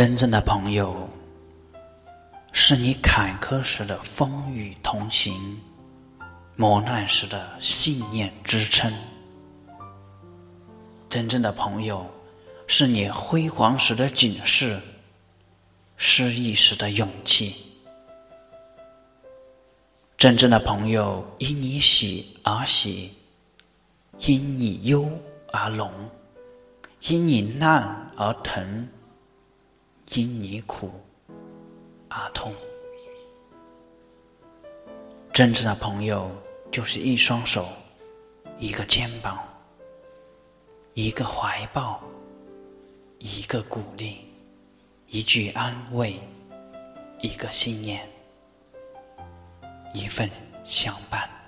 真正的朋友，是你坎坷时的风雨同行，磨难时的信念支撑。真正的朋友，是你辉煌时的警示，失意时的勇气。真正的朋友，因你喜而喜，因你忧而浓，因你难而疼。因你苦而痛，真正的朋友就是一双手，一个肩膀，一个怀抱，一个鼓励，一句安慰，一个信念，一份相伴。